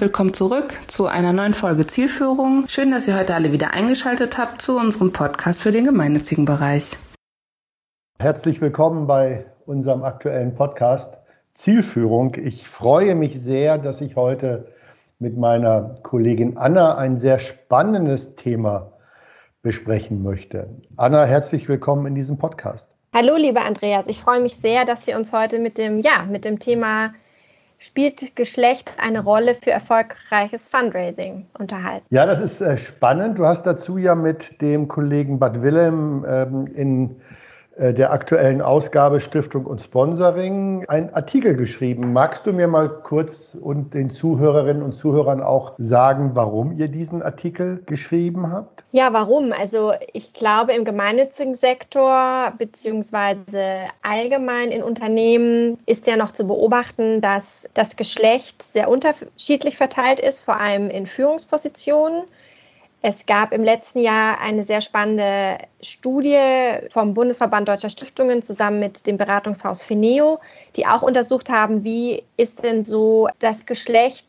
willkommen zurück zu einer neuen Folge Zielführung. Schön, dass ihr heute alle wieder eingeschaltet habt zu unserem Podcast für den gemeinnützigen Bereich. Herzlich willkommen bei unserem aktuellen Podcast Zielführung. Ich freue mich sehr, dass ich heute mit meiner Kollegin Anna ein sehr spannendes Thema besprechen möchte. Anna, herzlich willkommen in diesem Podcast. Hallo, lieber Andreas. Ich freue mich sehr, dass wir uns heute mit dem, ja, mit dem Thema spielt Geschlecht eine Rolle für erfolgreiches Fundraising unterhalten? Ja, das ist äh, spannend. Du hast dazu ja mit dem Kollegen Bad Willem ähm, in der aktuellen Ausgabe Stiftung und Sponsoring einen Artikel geschrieben. Magst du mir mal kurz und den Zuhörerinnen und Zuhörern auch sagen, warum ihr diesen Artikel geschrieben habt? Ja, warum? Also ich glaube, im gemeinnützigen Sektor beziehungsweise allgemein in Unternehmen ist ja noch zu beobachten, dass das Geschlecht sehr unterschiedlich verteilt ist, vor allem in Führungspositionen. Es gab im letzten Jahr eine sehr spannende Studie vom Bundesverband Deutscher Stiftungen zusammen mit dem Beratungshaus Fineo, die auch untersucht haben, wie ist denn so das Geschlecht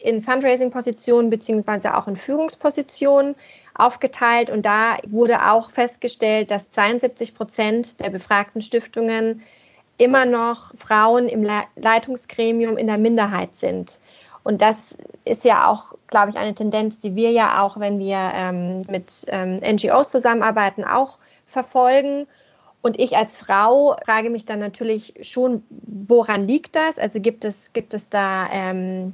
in Fundraising-Positionen beziehungsweise auch in Führungspositionen aufgeteilt. Und da wurde auch festgestellt, dass 72 Prozent der befragten Stiftungen immer noch Frauen im Leitungsgremium in der Minderheit sind. Und das ist ja auch, glaube ich, eine Tendenz, die wir ja auch, wenn wir ähm, mit ähm, NGOs zusammenarbeiten, auch verfolgen. Und ich als Frau frage mich dann natürlich schon, woran liegt das? Also gibt es, gibt es da ähm,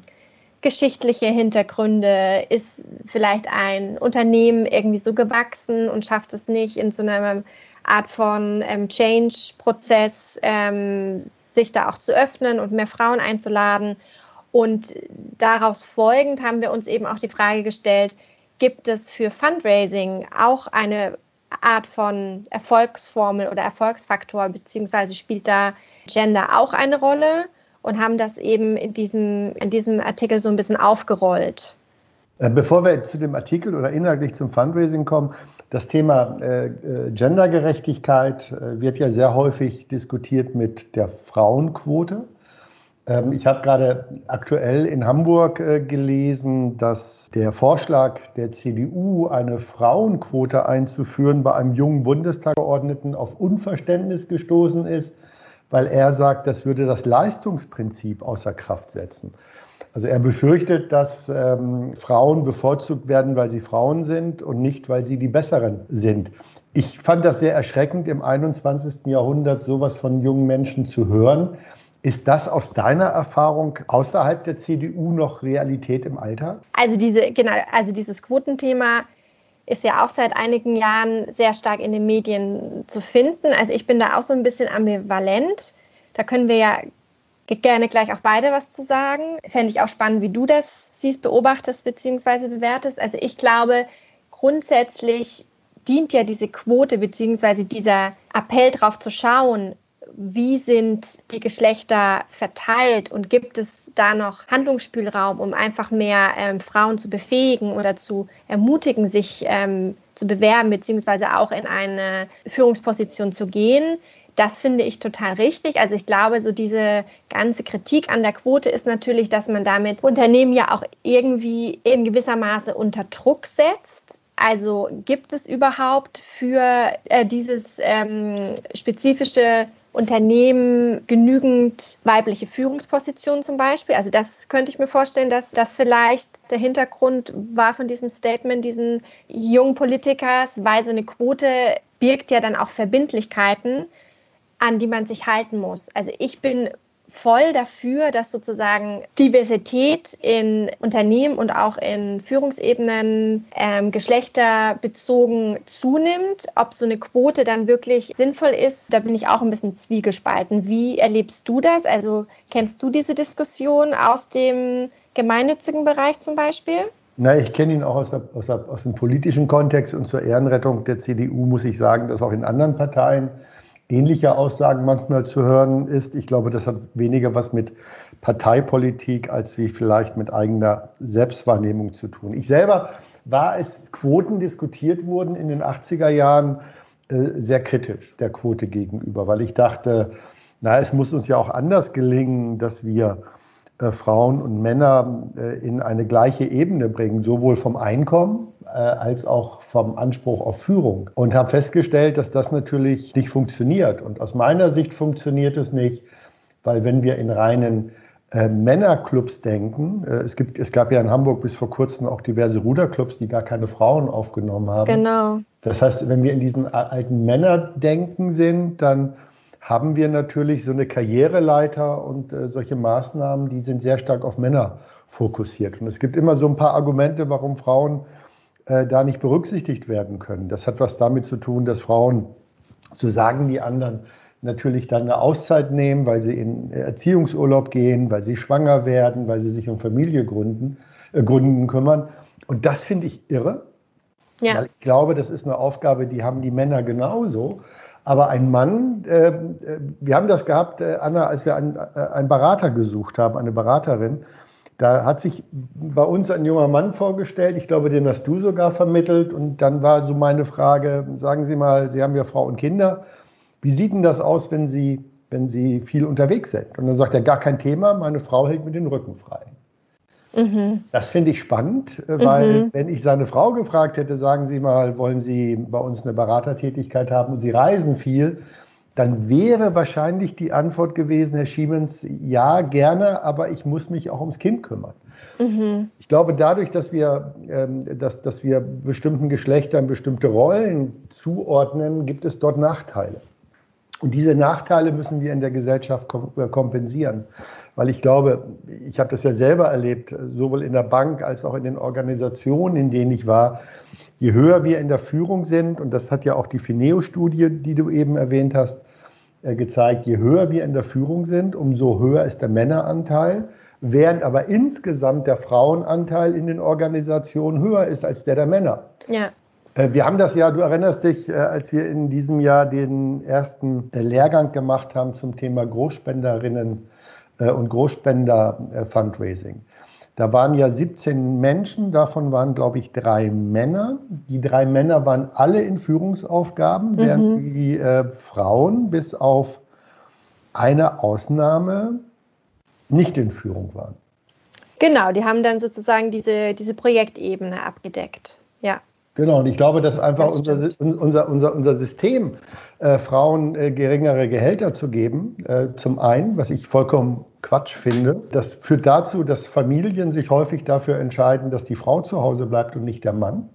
geschichtliche Hintergründe? Ist vielleicht ein Unternehmen irgendwie so gewachsen und schafft es nicht in so einer Art von ähm, Change-Prozess, ähm, sich da auch zu öffnen und mehr Frauen einzuladen? Und daraus folgend haben wir uns eben auch die Frage gestellt, gibt es für Fundraising auch eine Art von Erfolgsformel oder Erfolgsfaktor, beziehungsweise spielt da Gender auch eine Rolle und haben das eben in diesem, in diesem Artikel so ein bisschen aufgerollt. Äh, bevor wir zu dem Artikel oder inhaltlich zum Fundraising kommen, das Thema äh, äh Gendergerechtigkeit äh, wird ja sehr häufig diskutiert mit der Frauenquote. Ähm, ich habe gerade aktuell in Hamburg äh, gelesen, dass der Vorschlag der CDU, eine Frauenquote einzuführen, bei einem jungen Bundestagsabgeordneten auf Unverständnis gestoßen ist, weil er sagt, das würde das Leistungsprinzip außer Kraft setzen. Also er befürchtet, dass ähm, Frauen bevorzugt werden, weil sie Frauen sind und nicht, weil sie die Besseren sind. Ich fand das sehr erschreckend, im 21. Jahrhundert sowas von jungen Menschen zu hören. Ist das aus deiner Erfahrung außerhalb der CDU noch Realität im Alltag? Also diese, genau, also dieses Quotenthema ist ja auch seit einigen Jahren sehr stark in den Medien zu finden. Also ich bin da auch so ein bisschen ambivalent. Da können wir ja gerne gleich auch beide was zu sagen. Fände ich auch spannend, wie du das siehst, beobachtest bzw. bewertest. Also ich glaube, grundsätzlich dient ja diese Quote bzw. dieser Appell darauf zu schauen, wie sind die Geschlechter verteilt und gibt es da noch Handlungsspielraum, um einfach mehr ähm, Frauen zu befähigen oder zu ermutigen, sich ähm, zu bewerben, beziehungsweise auch in eine Führungsposition zu gehen? Das finde ich total richtig. Also ich glaube, so diese ganze Kritik an der Quote ist natürlich, dass man damit Unternehmen ja auch irgendwie in gewisser Maße unter Druck setzt. Also gibt es überhaupt für äh, dieses ähm, spezifische Unternehmen genügend weibliche Führungspositionen zum Beispiel. Also das könnte ich mir vorstellen, dass das vielleicht der Hintergrund war von diesem Statement diesen jungen Politikers, weil so eine Quote birgt ja dann auch Verbindlichkeiten, an die man sich halten muss. Also ich bin voll dafür, dass sozusagen Diversität in Unternehmen und auch in Führungsebenen ähm, geschlechterbezogen zunimmt. Ob so eine Quote dann wirklich sinnvoll ist, da bin ich auch ein bisschen zwiegespalten. Wie erlebst du das? Also kennst du diese Diskussion aus dem gemeinnützigen Bereich zum Beispiel? Na, ich kenne ihn auch aus, der, aus, der, aus dem politischen Kontext und zur Ehrenrettung der CDU muss ich sagen, dass auch in anderen Parteien ähnliche Aussagen manchmal zu hören ist. Ich glaube, das hat weniger was mit Parteipolitik als wie vielleicht mit eigener Selbstwahrnehmung zu tun. Ich selber war, als Quoten diskutiert wurden in den 80er Jahren, äh, sehr kritisch der Quote gegenüber, weil ich dachte, na, es muss uns ja auch anders gelingen, dass wir äh, Frauen und Männer äh, in eine gleiche Ebene bringen, sowohl vom Einkommen äh, als auch vom Anspruch auf Führung. Und habe festgestellt, dass das natürlich nicht funktioniert. Und aus meiner Sicht funktioniert es nicht, weil wenn wir in reinen äh, Männerclubs denken. Äh, es, gibt, es gab ja in Hamburg bis vor kurzem auch diverse Ruderclubs, die gar keine Frauen aufgenommen haben. Genau. Das heißt, wenn wir in diesen alten Männerdenken sind, dann haben wir natürlich so eine Karriereleiter und äh, solche Maßnahmen, die sind sehr stark auf Männer fokussiert. Und es gibt immer so ein paar Argumente, warum Frauen äh, da nicht berücksichtigt werden können. Das hat was damit zu tun, dass Frauen, so sagen die anderen, natürlich dann eine Auszeit nehmen, weil sie in Erziehungsurlaub gehen, weil sie schwanger werden, weil sie sich um Familie gründen, äh, gründen kümmern. Und das finde ich irre. Ja. Weil ich glaube, das ist eine Aufgabe, die haben die Männer genauso. Aber ein Mann, äh, äh wir haben das gehabt, äh, Anna, als wir einen, äh, einen Berater gesucht haben, eine Beraterin. Da hat sich bei uns ein junger Mann vorgestellt, ich glaube, den hast du sogar vermittelt. Und dann war so meine Frage, sagen Sie mal, Sie haben ja Frau und Kinder wie sieht denn das aus, wenn Sie, wenn Sie viel unterwegs sind? Und dann sagt er, gar kein Thema, meine Frau hält mir den Rücken frei. Mhm. Das finde ich spannend, äh, weil mhm. wenn ich seine Frau gefragt hätte, sagen Sie mal, wollen Sie bei uns eine Beratertätigkeit haben und Sie reisen viel, dann wäre wahrscheinlich die Antwort gewesen, Herr Schiemens, ja, gerne, aber ich muss mich auch ums Kind kümmern. Mhm. Ich glaube, dadurch, dass wir, ähm, dass, dass wir bestimmten Geschlechtern bestimmte Rollen zuordnen, gibt es dort Nachteile. Und diese Nachteile müssen wir in der Gesellschaft äh, kompensieren. Weil ich glaube, ich habe das ja selber erlebt, sowohl in der Bank als auch in den Organisationen, in denen ich war. Je höher wir in der Führung sind, und das hat ja auch die Fineo-Studie, die du eben erwähnt hast, äh, gezeigt, je höher wir in der Führung sind, umso höher ist der Männeranteil, während aber insgesamt der Frauenanteil in den Organisationen höher ist als der der Männer. Ja. Äh, wir haben das ja, du erinnerst dich, äh, als wir in diesem Jahr den ersten Lehrgang gemacht haben zum Thema Großspenderinnen und Großspender-Fundraising. Da waren ja 17 Menschen, davon waren, glaube ich, drei Männer. Die drei Männer waren alle in Führungsaufgaben, mhm. während die äh, Frauen bis auf eine Ausnahme nicht in Führung waren. Genau, die haben dann sozusagen diese, diese Projektebene abgedeckt. Genau, und ich glaube, dass einfach das unser, unser, unser, unser System, äh, Frauen äh, geringere Gehälter zu geben, äh, zum einen, was ich vollkommen Quatsch finde, das führt dazu, dass Familien sich häufig dafür entscheiden, dass die Frau zu Hause bleibt und nicht der Mann.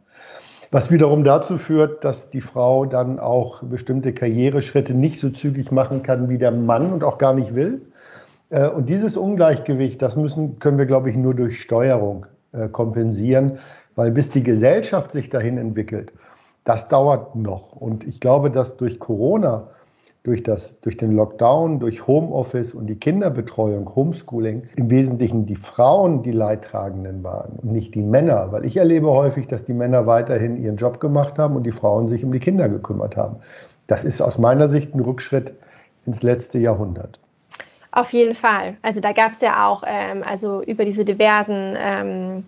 Was wiederum dazu führt, dass die Frau dann auch bestimmte Karriereschritte nicht so zügig machen kann wie der Mann und auch gar nicht will. Äh, und dieses Ungleichgewicht, das müssen, können wir, glaube ich, nur durch Steuerung äh, kompensieren. Weil bis die Gesellschaft sich dahin entwickelt, das dauert noch. Und ich glaube, dass durch Corona, durch, das, durch den Lockdown, durch Homeoffice und die Kinderbetreuung, Homeschooling, im Wesentlichen die Frauen die Leidtragenden waren und nicht die Männer. Weil ich erlebe häufig, dass die Männer weiterhin ihren Job gemacht haben und die Frauen sich um die Kinder gekümmert haben. Das ist aus meiner Sicht ein Rückschritt ins letzte Jahrhundert. Auf jeden Fall. Also da gab es ja auch, ähm, also über diese diversen ähm,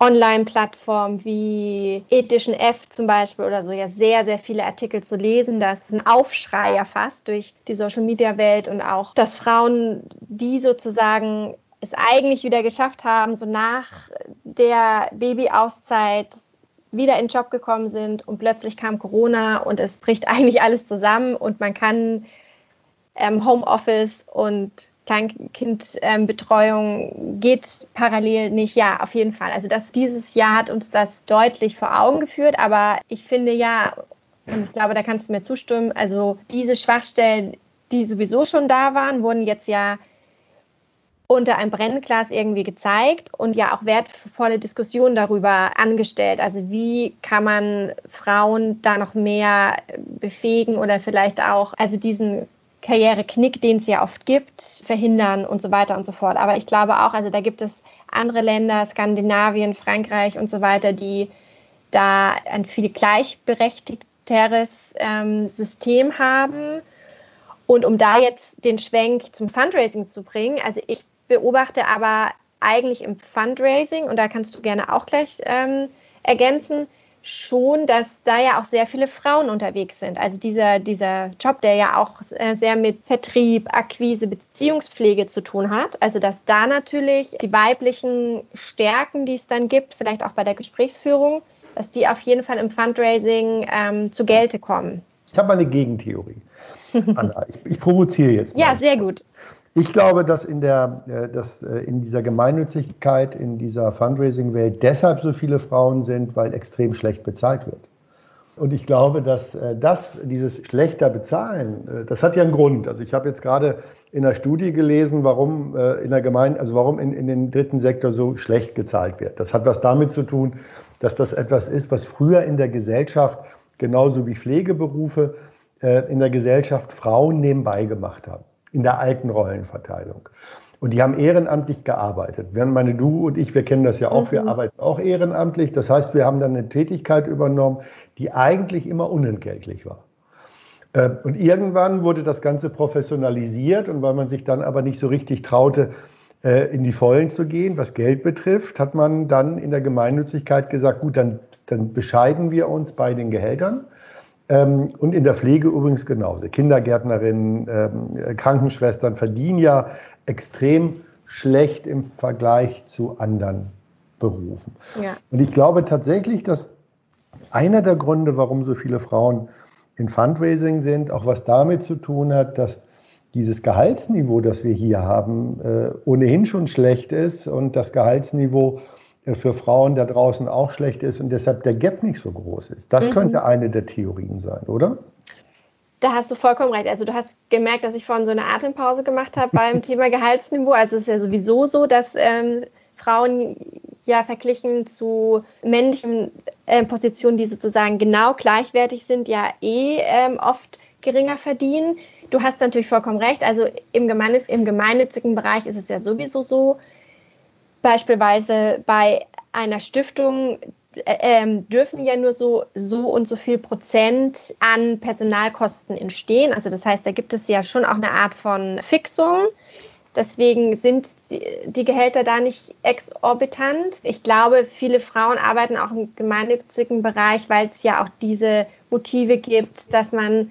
Online-Plattformen wie Edition F zum Beispiel oder so ja sehr, sehr viele Artikel zu lesen. Das ist ein Aufschrei ja fast durch die Social-Media-Welt und auch, dass Frauen, die sozusagen es eigentlich wieder geschafft haben, so nach der Babyauszeit wieder in den Job gekommen sind und plötzlich kam Corona und es bricht eigentlich alles zusammen und man kann ähm, Homeoffice und Kleinkindbetreuung geht parallel nicht. Ja, auf jeden Fall. Also das, dieses Jahr hat uns das deutlich vor Augen geführt, aber ich finde ja, und ich glaube, da kannst du mir zustimmen, also diese Schwachstellen, die sowieso schon da waren, wurden jetzt ja unter einem Brennglas irgendwie gezeigt und ja auch wertvolle Diskussionen darüber angestellt. Also wie kann man Frauen da noch mehr befähigen oder vielleicht auch, also diesen Karriereknick, den es ja oft gibt, verhindern und so weiter und so fort. Aber ich glaube auch, also da gibt es andere Länder, Skandinavien, Frankreich und so weiter, die da ein viel gleichberechtigteres ähm, System haben. Und um da jetzt den Schwenk zum Fundraising zu bringen, also ich beobachte aber eigentlich im Fundraising, und da kannst du gerne auch gleich ähm, ergänzen, schon, dass da ja auch sehr viele Frauen unterwegs sind. Also dieser, dieser Job, der ja auch äh, sehr mit Vertrieb, Akquise, Beziehungspflege zu tun hat. Also dass da natürlich die weiblichen Stärken, die es dann gibt, vielleicht auch bei der Gesprächsführung, dass die auf jeden Fall im Fundraising ähm, zu Gelte kommen. Ich habe mal eine Gegentheorie. Anna, ich, ich provoziere jetzt. Mal. Ja, sehr gut. Ich glaube, dass in, der, äh, dass äh, in dieser Gemeinnützigkeit, in dieser Fundraising-Welt deshalb so viele Frauen sind, weil extrem schlecht bezahlt wird. Und ich glaube, dass äh, das, dieses schlechter Bezahlen, das hat ja einen Grund. Also ich habe jetzt gerade in einer Studie gelesen, warum in der Gemeinde, also warum in, in den dritten Sektor so schlecht gezahlt wird. Das hat was damit zu tun, dass das etwas ist, was früher in der Gesellschaft, genauso wie Pflegeberufe, in der Gesellschaft Frauen nebenbei gemacht haben in der alten Rollenverteilung. Und die haben ehrenamtlich gearbeitet. Wenn meine du und ich, wir kennen das ja auch, mhm. wir arbeiten auch ehrenamtlich. Das heißt, wir haben dann eine Tätigkeit übernommen, die eigentlich immer unentgeltlich war. Äh, und irgendwann wurde das Ganze professionalisiert und weil man sich dann aber nicht so richtig traute, äh, in die Vollen zu gehen, was Geld betrifft, hat man dann in der Gemeinnützigkeit gesagt, gut, dann, dann bescheiden wir uns bei den Gehältern und in der Pflege übrigens genauso. Kindergärtnerinnen, ähm, Krankenschwestern verdienen ja extrem schlecht im Vergleich zu anderen Berufen. Ja. Und ich glaube tatsächlich, dass einer der Gründe, warum so viele Frauen in Fundraising sind, auch was damit zu tun hat, dass dieses Gehaltsniveau, das wir hier haben, äh, ohnehin schon schlecht ist und das Gehaltsniveau für Frauen da draußen auch schlecht ist und deshalb der Gap nicht so groß ist. Das mhm. könnte eine der Theorien sein, oder? Da hast du vollkommen recht. Also du hast gemerkt, dass ich vorhin so eine Atempause gemacht habe beim Thema Gehaltsniveau. Also es ist ja sowieso so, dass ähm, Frauen ja verglichen zu männlichen äh, Positionen, die sozusagen genau gleichwertig sind, ja eh ähm, oft geringer verdienen. Du hast natürlich vollkommen recht. Also im, Gemeines, im gemeinnützigen Bereich ist es ja sowieso so, Beispielsweise bei einer Stiftung äh, ähm, dürfen ja nur so, so und so viel Prozent an Personalkosten entstehen. Also das heißt, da gibt es ja schon auch eine Art von Fixung. Deswegen sind die, die Gehälter da nicht exorbitant. Ich glaube, viele Frauen arbeiten auch im gemeinnützigen Bereich, weil es ja auch diese Motive gibt, dass man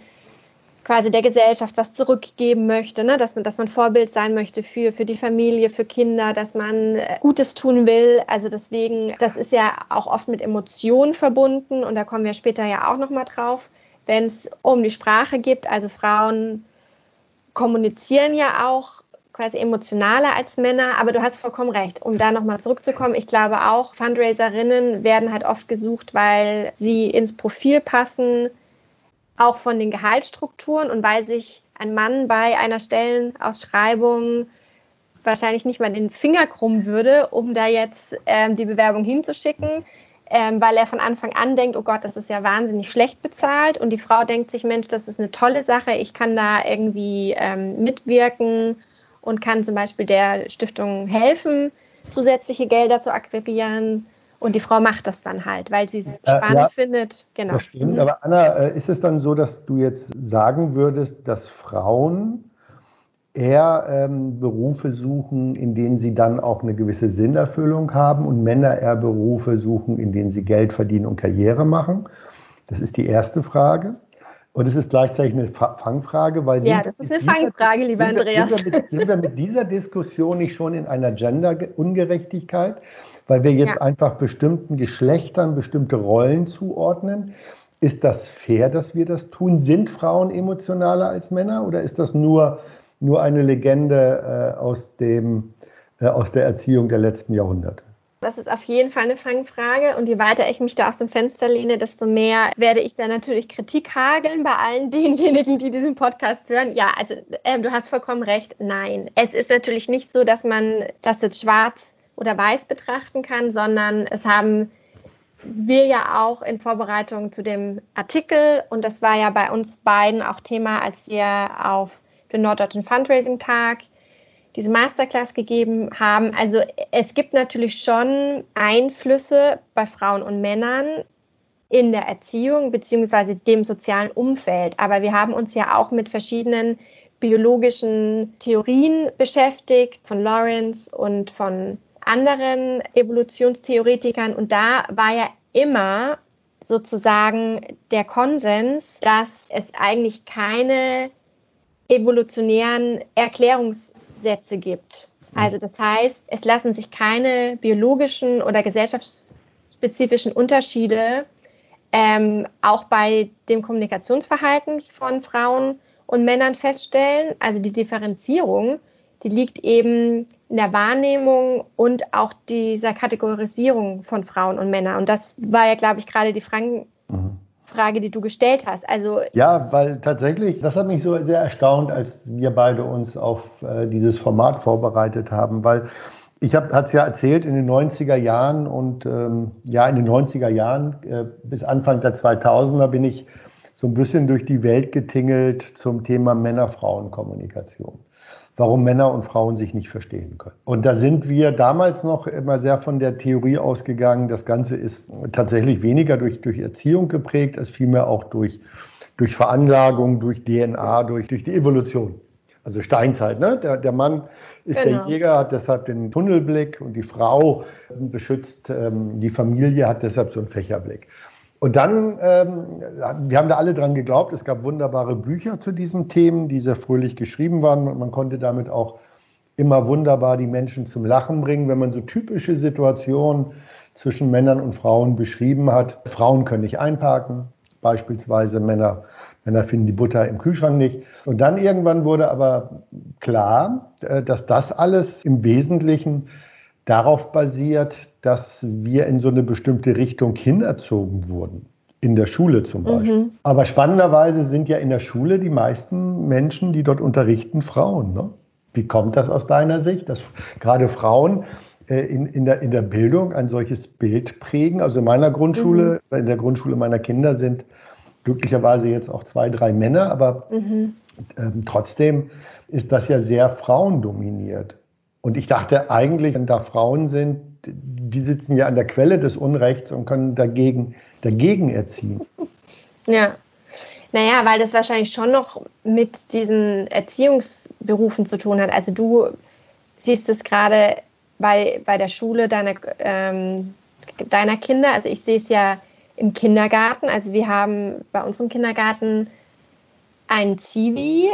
quasi der Gesellschaft was zurückgeben möchte, ne? dass, man, dass man Vorbild sein möchte für, für die Familie, für Kinder, dass man äh, Gutes tun will. Also deswegen, das ist ja auch oft mit Emotionen verbunden und da kommen wir später ja auch nochmal drauf, wenn es um die Sprache geht. Also Frauen kommunizieren ja auch quasi emotionaler als Männer, aber du hast vollkommen recht. Um da nochmal zurückzukommen, ich glaube auch, Fundraiserinnen werden halt oft gesucht, weil sie ins Profil passen, auch von den Gehaltsstrukturen und weil sich ein Mann bei einer Stellenausschreibung wahrscheinlich nicht mal den Finger krummen würde, um da jetzt ähm, die Bewerbung hinzuschicken, ähm, weil er von Anfang an denkt, oh Gott, das ist ja wahnsinnig schlecht bezahlt. Und die Frau denkt sich, Mensch, das ist eine tolle Sache, ich kann da irgendwie ähm, mitwirken und kann zum Beispiel der Stiftung helfen, zusätzliche Gelder zu akquirieren und die Frau macht das dann halt, weil sie es äh, spannend ja, findet. Genau. Das stimmt. Mhm. Aber Anna, äh, ist es dann so, dass du jetzt sagen würdest, dass Frauen eher ähm, Berufe suchen, in denen sie dann auch eine gewisse Sinnerfüllung haben und Männer eher Berufe suchen, in denen sie Geld verdienen und Karriere machen? Das ist die erste Frage. Und es ist gleichzeitig eine Fangfrage, weil ja, das ist eine Fangfrage, lieber Andreas. Sind wir, mit, sind wir, mit, dieser Diskussion nicht schon in einer Gender-Ungerechtigkeit, weil wir jetzt ja. einfach bestimmten Geschlechtern bestimmte Rollen zuordnen? Ist das fair, dass wir das tun? Sind Frauen emotionaler als Männer oder ist das nur, nur eine Legende äh, aus, dem, äh, aus der Erziehung der letzten Jahrhunderte? Das ist auf jeden Fall eine Fangfrage. Und je weiter ich mich da aus dem Fenster lehne, desto mehr werde ich da natürlich Kritik hageln bei allen denjenigen, die diesen Podcast hören. Ja, also äh, du hast vollkommen recht. Nein, es ist natürlich nicht so, dass man das jetzt schwarz oder weiß betrachten kann, sondern es haben wir ja auch in Vorbereitung zu dem Artikel und das war ja bei uns beiden auch Thema, als wir auf den Norddeutschen Fundraising Tag diese Masterclass gegeben haben. Also es gibt natürlich schon Einflüsse bei Frauen und Männern in der Erziehung bzw. dem sozialen Umfeld. Aber wir haben uns ja auch mit verschiedenen biologischen Theorien beschäftigt, von Lawrence und von anderen Evolutionstheoretikern. Und da war ja immer sozusagen der Konsens, dass es eigentlich keine evolutionären Erklärungssätze gibt. Also das heißt, es lassen sich keine biologischen oder gesellschaftsspezifischen Unterschiede ähm, auch bei dem Kommunikationsverhalten von Frauen und Männern feststellen. Also die Differenzierung, die liegt eben in der Wahrnehmung und auch dieser Kategorisierung von Frauen und Männern. Und das war ja, glaube ich, gerade die Frage, mhm. Frage, die du gestellt hast. Also ja, weil tatsächlich, das hat mich so sehr erstaunt, als wir beide uns auf äh, dieses Format vorbereitet haben, weil ich habe es ja erzählt, in den 90er Jahren und ähm, ja, in den 90er Jahren äh, bis Anfang der 2000er bin ich so ein bisschen durch die Welt getingelt zum Thema Männer-Frauen-Kommunikation warum Männer und Frauen sich nicht verstehen können. Und da sind wir damals noch immer sehr von der Theorie ausgegangen, das Ganze ist tatsächlich weniger durch, durch Erziehung geprägt, als vielmehr auch durch, durch Veranlagung, durch DNA, durch, durch die Evolution. Also Steinzeit, ne? Der, der Mann ist genau. der Jäger, hat deshalb den Tunnelblick und die Frau beschützt ähm, die Familie, hat deshalb so einen Fächerblick. Und dann, ähm, wir haben da alle dran geglaubt, es gab wunderbare Bücher zu diesen Themen, die sehr fröhlich geschrieben waren und man konnte damit auch immer wunderbar die Menschen zum Lachen bringen, wenn man so typische Situationen zwischen Männern und Frauen beschrieben hat. Frauen können nicht einparken, beispielsweise Männer, Männer finden die Butter im Kühlschrank nicht. Und dann irgendwann wurde aber klar, äh, dass das alles im Wesentlichen darauf basiert, dass wir in so eine bestimmte Richtung hinerzogen wurden. In der Schule zum Beispiel. Mhm. Aber spannenderweise sind ja in der Schule die meisten Menschen, die dort unterrichten, Frauen. Ne? Wie kommt das aus deiner Sicht, dass gerade Frauen äh, in, in, der, in der Bildung ein solches Bild prägen? Also in meiner Grundschule, mhm. in der Grundschule meiner Kinder sind glücklicherweise jetzt auch zwei, drei Männer, aber mhm. ähm, trotzdem ist das ja sehr frauendominiert. Und ich dachte eigentlich, wenn da Frauen sind, die sitzen ja an der Quelle des Unrechts und können dagegen, dagegen erziehen. Ja. Naja, weil das wahrscheinlich schon noch mit diesen Erziehungsberufen zu tun hat. Also du siehst es gerade bei, bei der Schule deiner, ähm, deiner Kinder. Also ich sehe es ja im Kindergarten. Also wir haben bei unserem Kindergarten einen Zivi,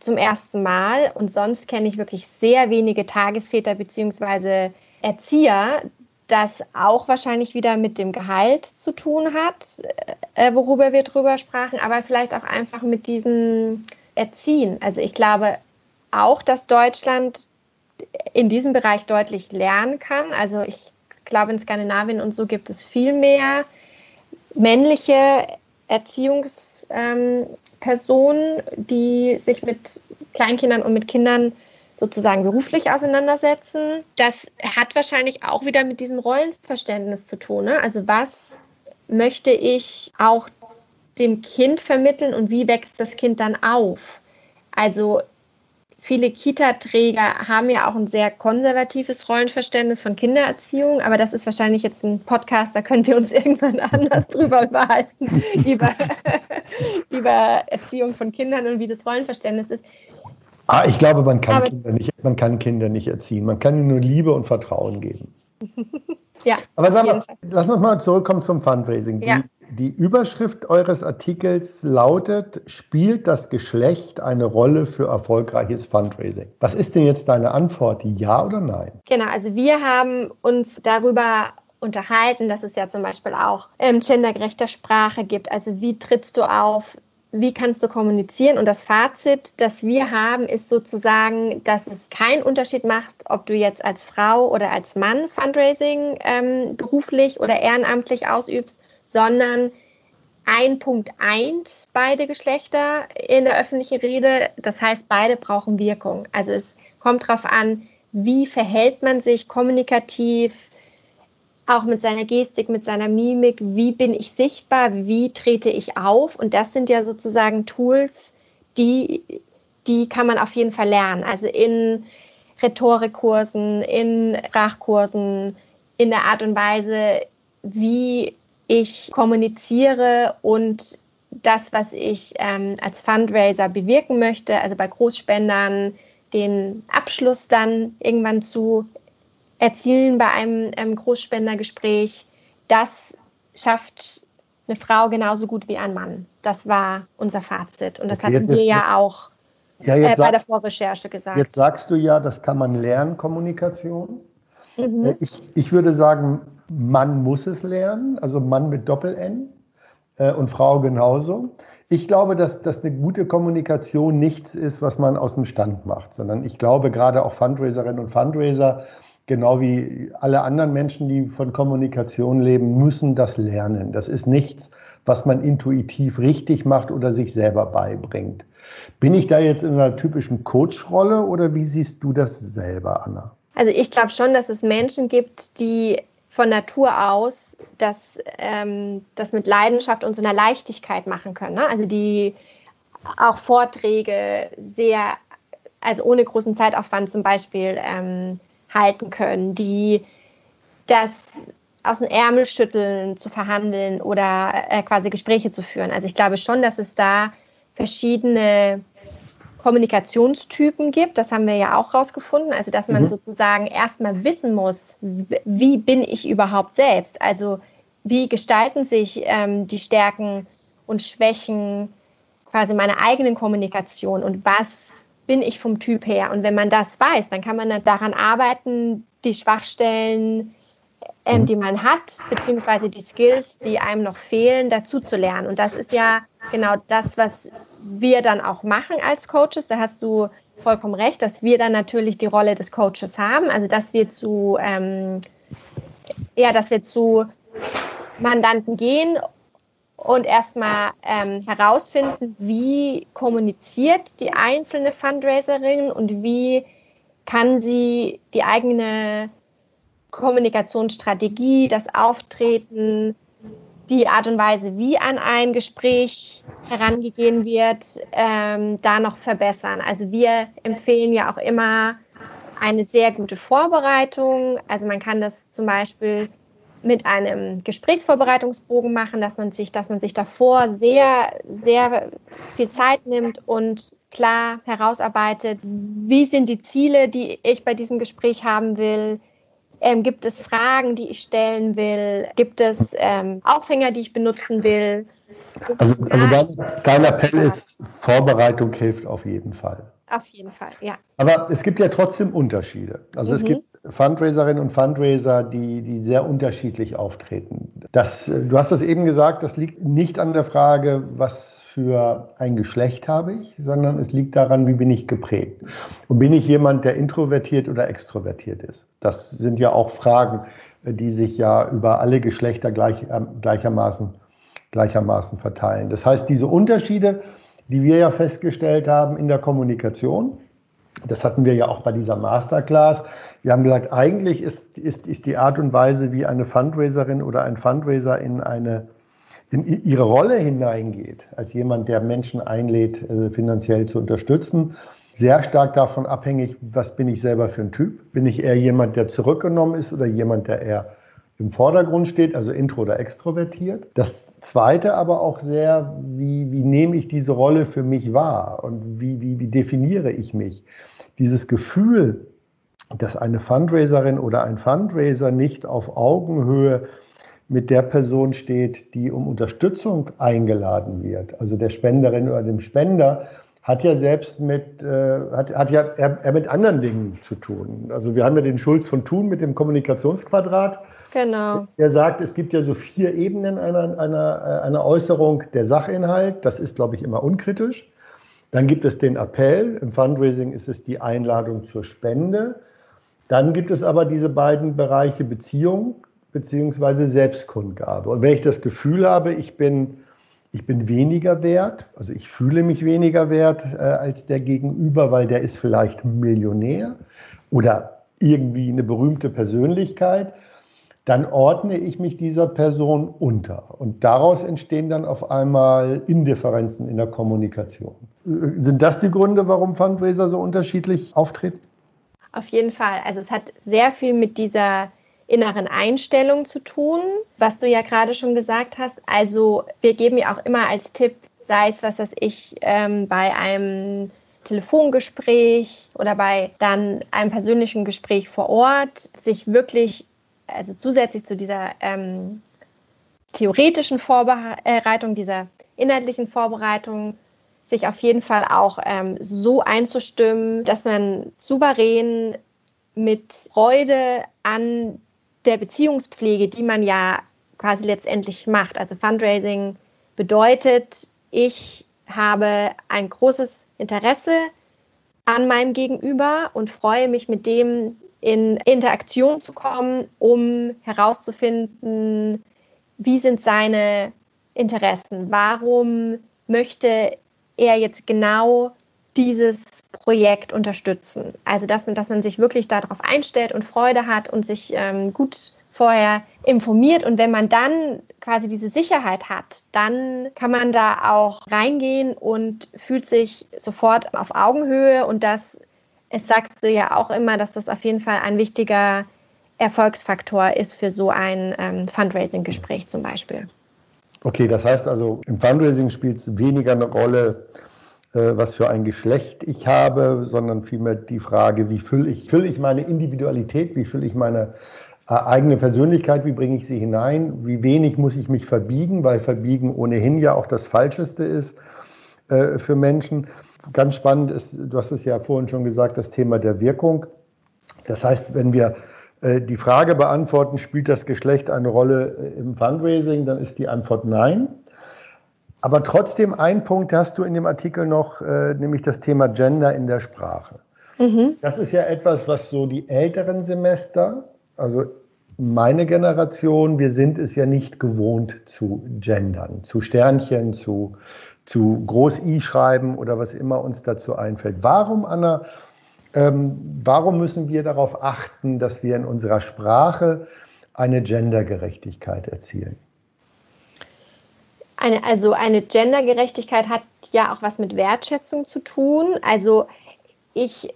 zum ersten Mal und sonst kenne ich wirklich sehr wenige Tagesväter bzw. Erzieher, das auch wahrscheinlich wieder mit dem Gehalt zu tun hat, äh, worüber wir drüber sprachen, aber vielleicht auch einfach mit diesem Erziehen. Also ich glaube auch, dass Deutschland in diesem Bereich deutlich lernen kann. Also ich glaube, in Skandinavien und so gibt es viel mehr männliche Erziehungs- ähm, die sich mit Kleinkindern und mit Kindern sozusagen beruflich auseinandersetzen. Das hat wahrscheinlich auch wieder mit diesem Rollenverständnis zu tun. Ne? Also was möchte ich auch dem Kind vermitteln und wie wächst das Kind dann auf? Also viele Kita-Träger haben ja auch ein sehr konservatives Rollenverständnis von Kindererziehung, aber das ist wahrscheinlich jetzt ein Podcast, da können wir uns irgendwann anders drüber unterhalten, über, über Erziehung von Kindern und wie das Rollenverständnis ist. Ah, ich glaube, man kann, Kinder nicht, man kann Kinder nicht erziehen. Man kann ihnen nur Liebe und Vertrauen geben. ja. Aber sag mal, lass uns mal zurückkommen zum Fundraising. Ja. Die Überschrift eures Artikels lautet, spielt das Geschlecht eine Rolle für erfolgreiches Fundraising? Was ist denn jetzt deine Antwort, ja oder nein? Genau, also wir haben uns darüber unterhalten, dass es ja zum Beispiel auch ähm, gendergerechter Sprache gibt. Also wie trittst du auf? Wie kannst du kommunizieren? Und das Fazit, das wir haben, ist sozusagen, dass es keinen Unterschied macht, ob du jetzt als Frau oder als Mann Fundraising ähm, beruflich oder ehrenamtlich ausübst, sondern ein Punkt eint beide Geschlechter in der öffentlichen Rede. Das heißt, beide brauchen Wirkung. Also es kommt darauf an, wie verhält man sich kommunikativ, auch mit seiner Gestik, mit seiner Mimik, wie bin ich sichtbar, wie trete ich auf. Und das sind ja sozusagen Tools, die, die kann man auf jeden Fall lernen. Also in Rhetorikkursen, in Sprachkursen, in der Art und Weise, wie ich kommuniziere und das, was ich ähm, als Fundraiser bewirken möchte, also bei Großspendern den Abschluss dann irgendwann zu erzielen bei einem ähm, Großspendergespräch, das schafft eine Frau genauso gut wie ein Mann. Das war unser Fazit. Und das okay, hatten wir ja auch ja, äh, bei der Vorrecherche gesagt. Jetzt sagst du ja, das kann man lernen, Kommunikation. Mhm. Äh, ich, ich würde sagen, Mann muss es lernen, also Mann mit Doppel-N äh, und Frau genauso. Ich glaube, dass, dass eine gute Kommunikation nichts ist, was man aus dem Stand macht, sondern ich glaube, gerade auch Fundraiserinnen und Fundraiser, genau wie alle anderen Menschen, die von Kommunikation leben, müssen das lernen. Das ist nichts, was man intuitiv richtig macht oder sich selber beibringt. Bin ich da jetzt in einer typischen Coach-Rolle oder wie siehst du das selber, Anna? Also ich glaube schon, dass es Menschen gibt, die von Natur aus das, ähm, das mit Leidenschaft und so einer Leichtigkeit machen können. Ne? Also die auch Vorträge sehr, also ohne großen Zeitaufwand zum Beispiel ähm, halten können, die das aus dem Ärmel schütteln, zu verhandeln oder äh, quasi Gespräche zu führen. Also ich glaube schon, dass es da verschiedene Kommunikationstypen gibt. Das haben wir ja auch rausgefunden. Also, dass man mhm. sozusagen erstmal wissen muss, wie bin ich überhaupt selbst? Also, wie gestalten sich ähm, die Stärken und Schwächen quasi meiner eigenen Kommunikation und was bin ich vom Typ her? Und wenn man das weiß, dann kann man daran arbeiten, die Schwachstellen, ähm, mhm. die man hat, beziehungsweise die Skills, die einem noch fehlen, dazu zu lernen. Und das ist ja genau das, was wir dann auch machen als Coaches. Da hast du vollkommen recht, dass wir dann natürlich die Rolle des Coaches haben. Also dass wir zu, ähm, ja, dass wir zu Mandanten gehen und erstmal ähm, herausfinden, wie kommuniziert die einzelne Fundraiserin und wie kann sie die eigene Kommunikationsstrategie, das Auftreten, die Art und Weise, wie an ein Gespräch herangegeben wird, ähm, da noch verbessern. Also wir empfehlen ja auch immer eine sehr gute Vorbereitung. Also man kann das zum Beispiel mit einem Gesprächsvorbereitungsbogen machen, dass man sich, dass man sich davor sehr, sehr viel Zeit nimmt und klar herausarbeitet, wie sind die Ziele, die ich bei diesem Gespräch haben will, ähm, gibt es Fragen, die ich stellen will? Gibt es ähm, Aufhänger, die ich benutzen will? Also, also dein, dein Appell ist, Vorbereitung hilft auf jeden Fall. Auf jeden Fall, ja. Aber es gibt ja trotzdem Unterschiede. Also mhm. es gibt Fundraiserinnen und Fundraiser, die, die sehr unterschiedlich auftreten. Das, du hast das eben gesagt, das liegt nicht an der Frage, was für ein Geschlecht habe ich, sondern es liegt daran, wie bin ich geprägt. Und bin ich jemand, der introvertiert oder extrovertiert ist? Das sind ja auch Fragen, die sich ja über alle Geschlechter gleich, äh, gleichermaßen, gleichermaßen verteilen. Das heißt, diese Unterschiede, die wir ja festgestellt haben in der Kommunikation, das hatten wir ja auch bei dieser Masterclass. Wir haben gesagt, eigentlich ist, ist, ist die Art und Weise, wie eine Fundraiserin oder ein Fundraiser in eine in ihre Rolle hineingeht, als jemand, der Menschen einlädt, äh, finanziell zu unterstützen, sehr stark davon abhängig, was bin ich selber für ein Typ. Bin ich eher jemand, der zurückgenommen ist oder jemand, der eher im Vordergrund steht, also intro oder extrovertiert. Das Zweite aber auch sehr, wie, wie nehme ich diese Rolle für mich wahr und wie, wie, wie definiere ich mich. Dieses Gefühl, dass eine Fundraiserin oder ein Fundraiser nicht auf Augenhöhe mit der Person steht, die um Unterstützung eingeladen wird, also der Spenderin oder dem Spender, hat ja selbst mit, äh, hat, hat ja er, er mit anderen Dingen zu tun. Also wir haben ja den Schulz von Thun mit dem Kommunikationsquadrat. Genau. Der sagt, es gibt ja so vier Ebenen einer, einer, einer Äußerung. Der Sachinhalt, das ist, glaube ich, immer unkritisch. Dann gibt es den Appell. Im Fundraising ist es die Einladung zur Spende. Dann gibt es aber diese beiden Bereiche Beziehung beziehungsweise Selbstkundgabe. Und wenn ich das Gefühl habe, ich bin, ich bin weniger wert, also ich fühle mich weniger wert äh, als der Gegenüber, weil der ist vielleicht Millionär oder irgendwie eine berühmte Persönlichkeit, dann ordne ich mich dieser Person unter. Und daraus entstehen dann auf einmal Indifferenzen in der Kommunikation. Sind das die Gründe, warum Fundraiser so unterschiedlich auftreten? Auf jeden Fall. Also es hat sehr viel mit dieser inneren Einstellung zu tun, was du ja gerade schon gesagt hast. Also wir geben ja auch immer als Tipp, sei es, was weiß ich, ähm, bei einem Telefongespräch oder bei dann einem persönlichen Gespräch vor Ort, sich wirklich, also zusätzlich zu dieser ähm, theoretischen Vorbereitung, dieser inhaltlichen Vorbereitung sich auf jeden Fall auch ähm, so einzustimmen, dass man souverän mit Freude an der Beziehungspflege, die man ja quasi letztendlich macht. Also Fundraising bedeutet, ich habe ein großes Interesse an meinem Gegenüber und freue mich mit dem in Interaktion zu kommen, um herauszufinden, wie sind seine Interessen, warum möchte er jetzt genau dieses Projekt unterstützen. Also dass man, dass man sich wirklich darauf einstellt und Freude hat und sich ähm, gut vorher informiert. Und wenn man dann quasi diese Sicherheit hat, dann kann man da auch reingehen und fühlt sich sofort auf Augenhöhe. Und das, es sagst du ja auch immer, dass das auf jeden Fall ein wichtiger Erfolgsfaktor ist für so ein ähm, Fundraising-Gespräch zum Beispiel. Okay, das heißt also, im Fundraising spielt es weniger eine Rolle, äh, was für ein Geschlecht ich habe, sondern vielmehr die Frage, wie fülle ich, fülle ich meine Individualität, wie fülle ich meine eigene Persönlichkeit, wie bringe ich sie hinein, wie wenig muss ich mich verbiegen, weil Verbiegen ohnehin ja auch das Falscheste ist äh, für Menschen. Ganz spannend ist, du hast es ja vorhin schon gesagt, das Thema der Wirkung. Das heißt, wenn wir die Frage beantworten, spielt das Geschlecht eine Rolle im Fundraising, dann ist die Antwort nein. Aber trotzdem ein Punkt hast du in dem Artikel noch, äh, nämlich das Thema Gender in der Sprache. Mhm. Das ist ja etwas, was so die älteren Semester, also meine Generation, wir sind es ja nicht gewohnt zu gendern, zu Sternchen, zu, zu Groß-I schreiben oder was immer uns dazu einfällt. Warum, Anna, ähm, warum müssen wir darauf achten, dass wir in unserer Sprache eine Gendergerechtigkeit erzielen? Eine, also eine Gendergerechtigkeit hat ja auch was mit Wertschätzung zu tun. Also ich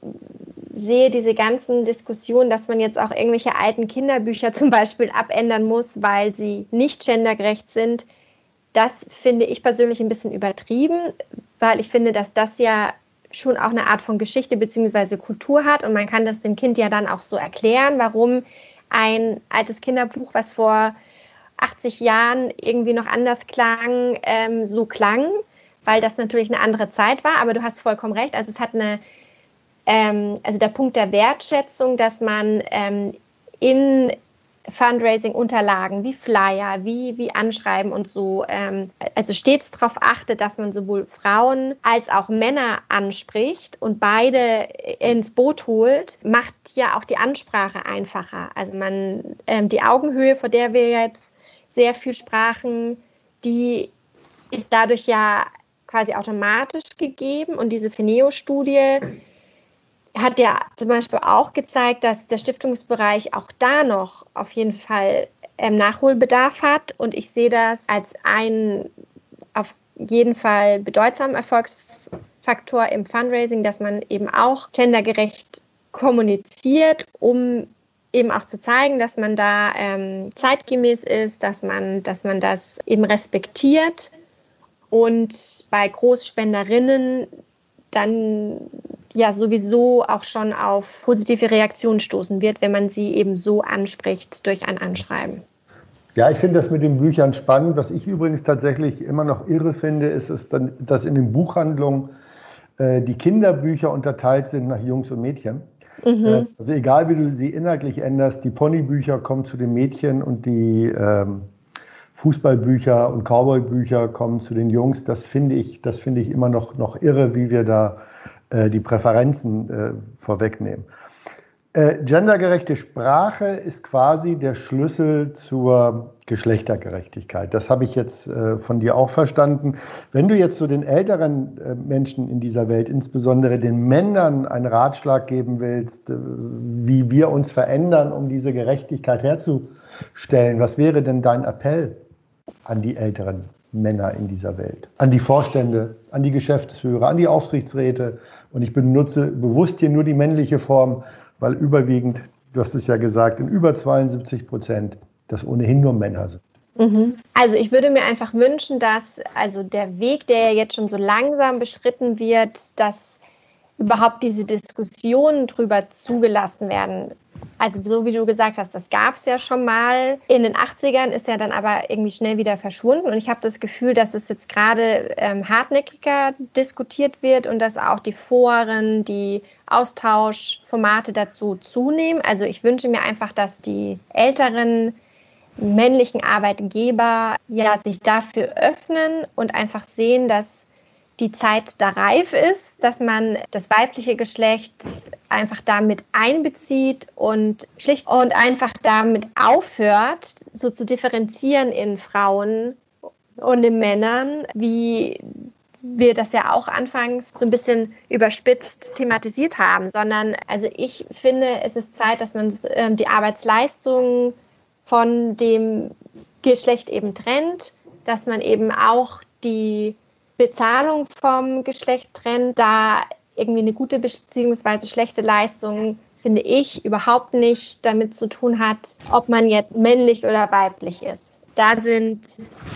sehe diese ganzen Diskussionen, dass man jetzt auch irgendwelche alten Kinderbücher zum Beispiel abändern muss, weil sie nicht gendergerecht sind. Das finde ich persönlich ein bisschen übertrieben, weil ich finde, dass das ja schon auch eine Art von Geschichte bzw. Kultur hat und man kann das dem Kind ja dann auch so erklären, warum ein altes Kinderbuch, was vor 80 Jahren irgendwie noch anders klang, ähm, so klang, weil das natürlich eine andere Zeit war. Aber du hast vollkommen recht. Also es hat eine, ähm, also der Punkt der Wertschätzung, dass man ähm, in Fundraising-Unterlagen wie Flyer, wie, wie Anschreiben und so, ähm, also stets darauf achtet, dass man sowohl Frauen als auch Männer anspricht und beide ins Boot holt, macht ja auch die Ansprache einfacher. Also man, ähm, die Augenhöhe, vor der wir jetzt sehr viel sprachen, die ist dadurch ja quasi automatisch gegeben. Und diese Fineo-Studie hat ja zum Beispiel auch gezeigt, dass der Stiftungsbereich auch da noch auf jeden Fall ähm, Nachholbedarf hat. Und ich sehe das als einen auf jeden Fall bedeutsamen Erfolgsfaktor im Fundraising, dass man eben auch gendergerecht kommuniziert, um eben auch zu zeigen, dass man da ähm, zeitgemäß ist, dass man, dass man das eben respektiert und bei Großspenderinnen dann ja sowieso auch schon auf positive Reaktionen stoßen wird, wenn man sie eben so anspricht durch ein Anschreiben. Ja, ich finde das mit den Büchern spannend. Was ich übrigens tatsächlich immer noch irre finde, ist, ist dann, dass in den Buchhandlungen äh, die Kinderbücher unterteilt sind nach Jungs und Mädchen. Mhm. Äh, also egal, wie du sie inhaltlich änderst, die Ponybücher kommen zu den Mädchen und die ähm, Fußballbücher und Cowboybücher kommen zu den Jungs. Das finde ich, das finde ich immer noch, noch irre, wie wir da äh, die Präferenzen äh, vorwegnehmen. Äh, gendergerechte Sprache ist quasi der Schlüssel zur Geschlechtergerechtigkeit. Das habe ich jetzt äh, von dir auch verstanden. Wenn du jetzt so den älteren äh, Menschen in dieser Welt, insbesondere den Männern, einen Ratschlag geben willst, äh, wie wir uns verändern, um diese Gerechtigkeit herzustellen, was wäre denn dein Appell an die älteren Männer in dieser Welt? An die Vorstände, an die Geschäftsführer, an die Aufsichtsräte. Und ich benutze bewusst hier nur die männliche Form, weil überwiegend, du hast es ja gesagt, in über 72 Prozent das ohnehin nur Männer sind. Mhm. Also ich würde mir einfach wünschen, dass also der Weg, der jetzt schon so langsam beschritten wird, dass überhaupt diese Diskussionen darüber zugelassen werden, Also so wie du gesagt hast, das gab es ja schon mal. In den 80ern ist ja dann aber irgendwie schnell wieder verschwunden. Und ich habe das Gefühl, dass es jetzt gerade ähm, hartnäckiger diskutiert wird und dass auch die Foren, die Austauschformate dazu zunehmen. Also ich wünsche mir einfach, dass die älteren männlichen Arbeitgeber ja sich dafür öffnen und einfach sehen, dass die Zeit da reif ist, dass man das weibliche Geschlecht einfach damit einbezieht und schlicht und einfach damit aufhört, so zu differenzieren in Frauen und in Männern, wie wir das ja auch anfangs so ein bisschen überspitzt thematisiert haben, sondern also ich finde, es ist Zeit, dass man ähm, die Arbeitsleistung von dem Geschlecht eben trennt, dass man eben auch die Bezahlung vom Geschlecht trennt, da irgendwie eine gute bzw. schlechte Leistung, finde ich, überhaupt nicht damit zu tun hat, ob man jetzt männlich oder weiblich ist. Da sind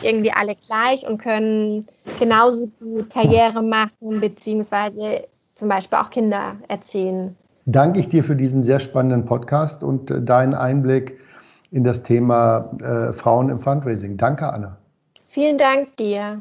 irgendwie alle gleich und können genauso gut Karriere machen, beziehungsweise zum Beispiel auch Kinder erziehen. Danke ich dir für diesen sehr spannenden Podcast und äh, deinen Einblick in das Thema äh, Frauen im Fundraising. Danke, Anna. Vielen Dank dir.